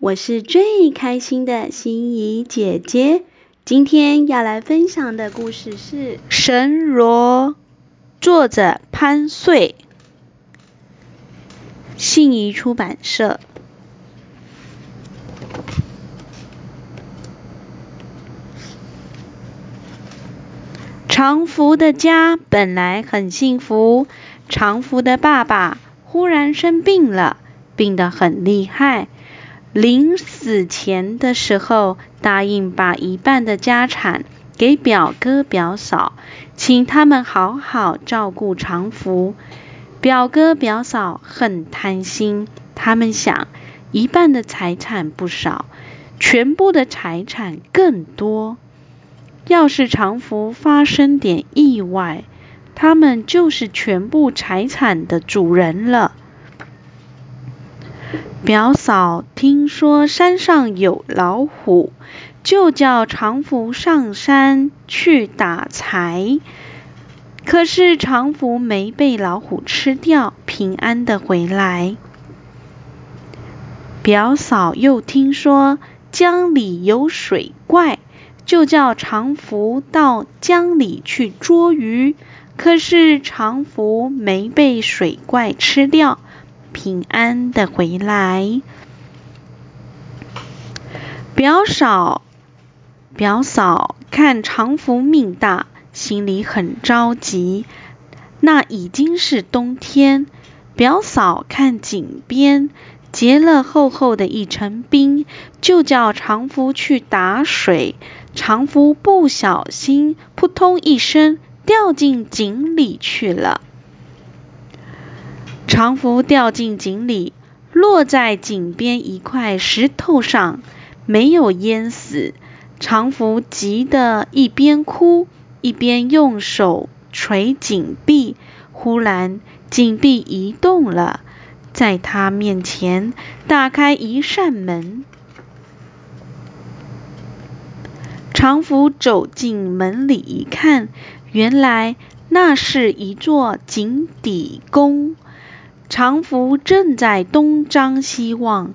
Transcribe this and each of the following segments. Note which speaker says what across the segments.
Speaker 1: 我是最开心的心怡姐姐。今天要来分享的故事是《神罗》，作者潘穗，信谊出版社。常福的家本来很幸福，常福的爸爸忽然生病了。病得很厉害，临死前的时候，答应把一半的家产给表哥表嫂，请他们好好照顾长福。表哥表嫂很贪心，他们想一半的财产不少，全部的财产更多。要是长福发生点意外，他们就是全部财产的主人了。表嫂听说山上有老虎，就叫常福上山去打柴。可是常福没被老虎吃掉，平安的回来。表嫂又听说江里有水怪，就叫常福到江里去捉鱼。可是常福没被水怪吃掉。平安的回来。表嫂，表嫂看常福命大，心里很着急。那已经是冬天，表嫂看井边结了厚厚的一层冰，就叫常福去打水。常福不小心，扑通一声掉进井里去了。长福掉进井里，落在井边一块石头上，没有淹死。长福急得一边哭，一边用手捶井壁。忽然，井壁移动了，在他面前打开一扇门。长福走进门里一看，原来那是一座井底宫。常福正在东张西望，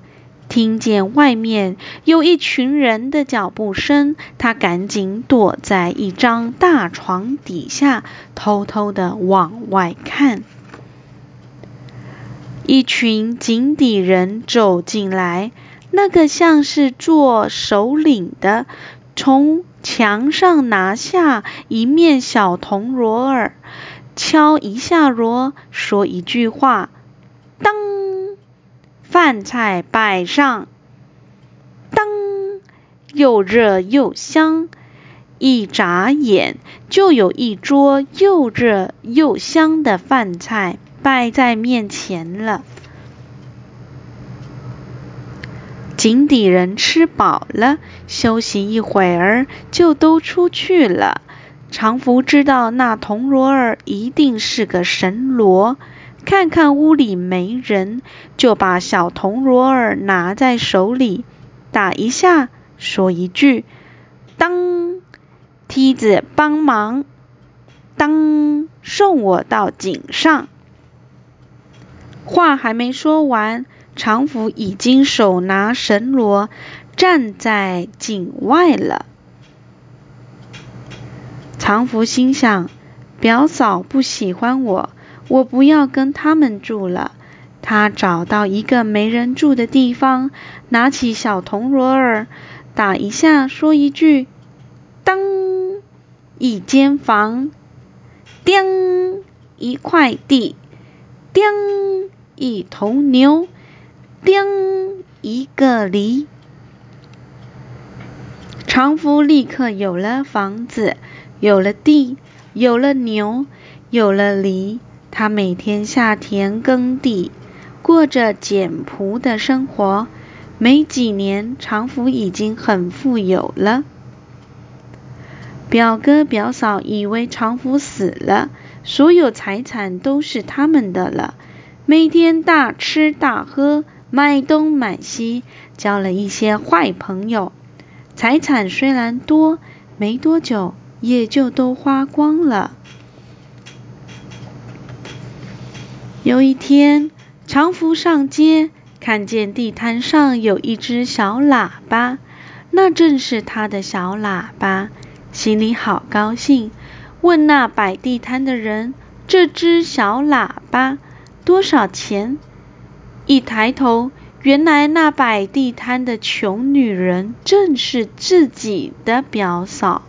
Speaker 1: 听见外面有一群人的脚步声，他赶紧躲在一张大床底下，偷偷的往外看。一群井底人走进来，那个像是做首领的，从墙上拿下一面小铜锣儿，敲一下锣，说一句话。饭菜摆上。当，又热又香。一眨眼，就有一桌又热又香的饭菜摆在面前了。井底人吃饱了，休息一会儿，就都出去了。常福知道那铜锣儿一定是个神锣。看看屋里没人，就把小铜锣儿拿在手里，打一下，说一句：“当，梯子帮忙，当，送我到井上。”话还没说完，长福已经手拿神锣，站在井外了。长福心想：表嫂不喜欢我。我不要跟他们住了。他找到一个没人住的地方，拿起小铜锣儿，打一下，说一句：“当，一间房；叮，一块地；叮，一头牛；叮，一个梨。”长福立刻有了房子，有了地，有了牛，有了犁。他每天下田耕地，过着简朴的生活。没几年，常福已经很富有了。表哥表嫂以为常福死了，所有财产都是他们的了，每天大吃大喝，买东买西，交了一些坏朋友。财产虽然多，没多久也就都花光了。有一天，长福上街，看见地摊上有一只小喇叭，那正是他的小喇叭，心里好高兴，问那摆地摊的人：“这只小喇叭多少钱？”一抬头，原来那摆地摊的穷女人正是自己的表嫂。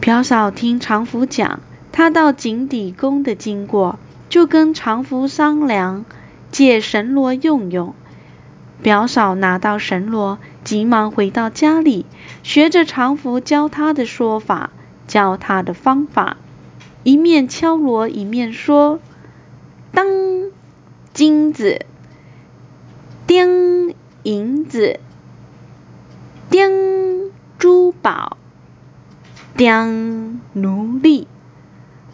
Speaker 1: 表嫂听长福讲他到井底宫的经过，就跟常福商量借神锣用用。表嫂拿到神锣，急忙回到家里，学着常福教他的说法，教他的方法，一面敲锣一面说：“当。”金子，叮银子，叮珠宝，叮奴隶，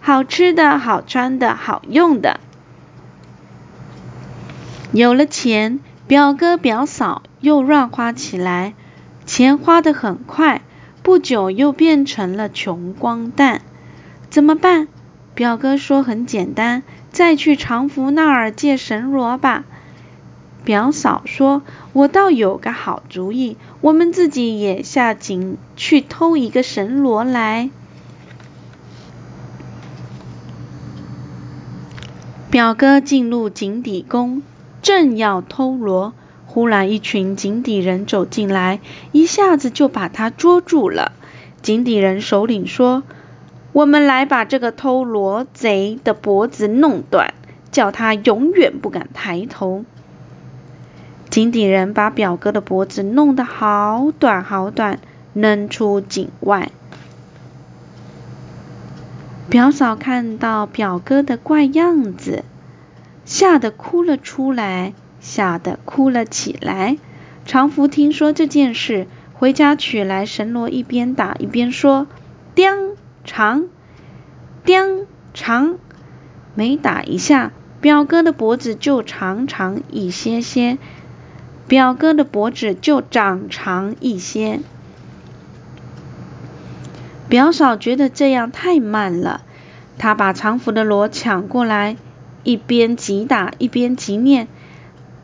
Speaker 1: 好吃的，好穿的，好用的。有了钱，表哥表嫂又乱花起来，钱花得很快，不久又变成了穷光蛋。怎么办？表哥说很简单。再去长福那儿借神锣吧。表嫂说：“我倒有个好主意，我们自己也下井去偷一个神锣来。”表哥进入井底宫，正要偷螺，忽然一群井底人走进来，一下子就把他捉住了。井底人首领说。我们来把这个偷螺贼的脖子弄断，叫他永远不敢抬头。井底人把表哥的脖子弄得好短好短，扔出井外。表嫂看到表哥的怪样子，吓得哭了出来，吓得哭了起来。长福听说这件事，回家取来神锣，一边打一边说：“叮。”长，叮长，每打一下，表哥的脖子就长长一些些，表哥的脖子就长长一些。表嫂觉得这样太慢了，她把长福的锣抢过来，一边急打一边急念，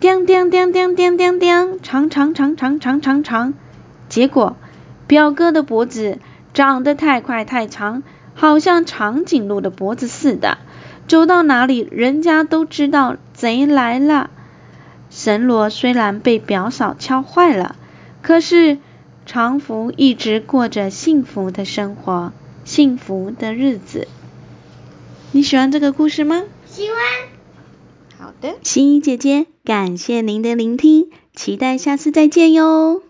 Speaker 1: 叮叮叮叮叮叮叮，长长长长长长长。结果表哥的脖子。长得太快太长，好像长颈鹿的脖子似的。走到哪里，人家都知道贼来了。神锣虽然被表嫂敲坏了，可是长福一直过着幸福的生活，幸福的日子。你喜欢这个故事吗？
Speaker 2: 喜欢。
Speaker 1: 好的，心怡姐姐，感谢您的聆听，期待下次再见哟。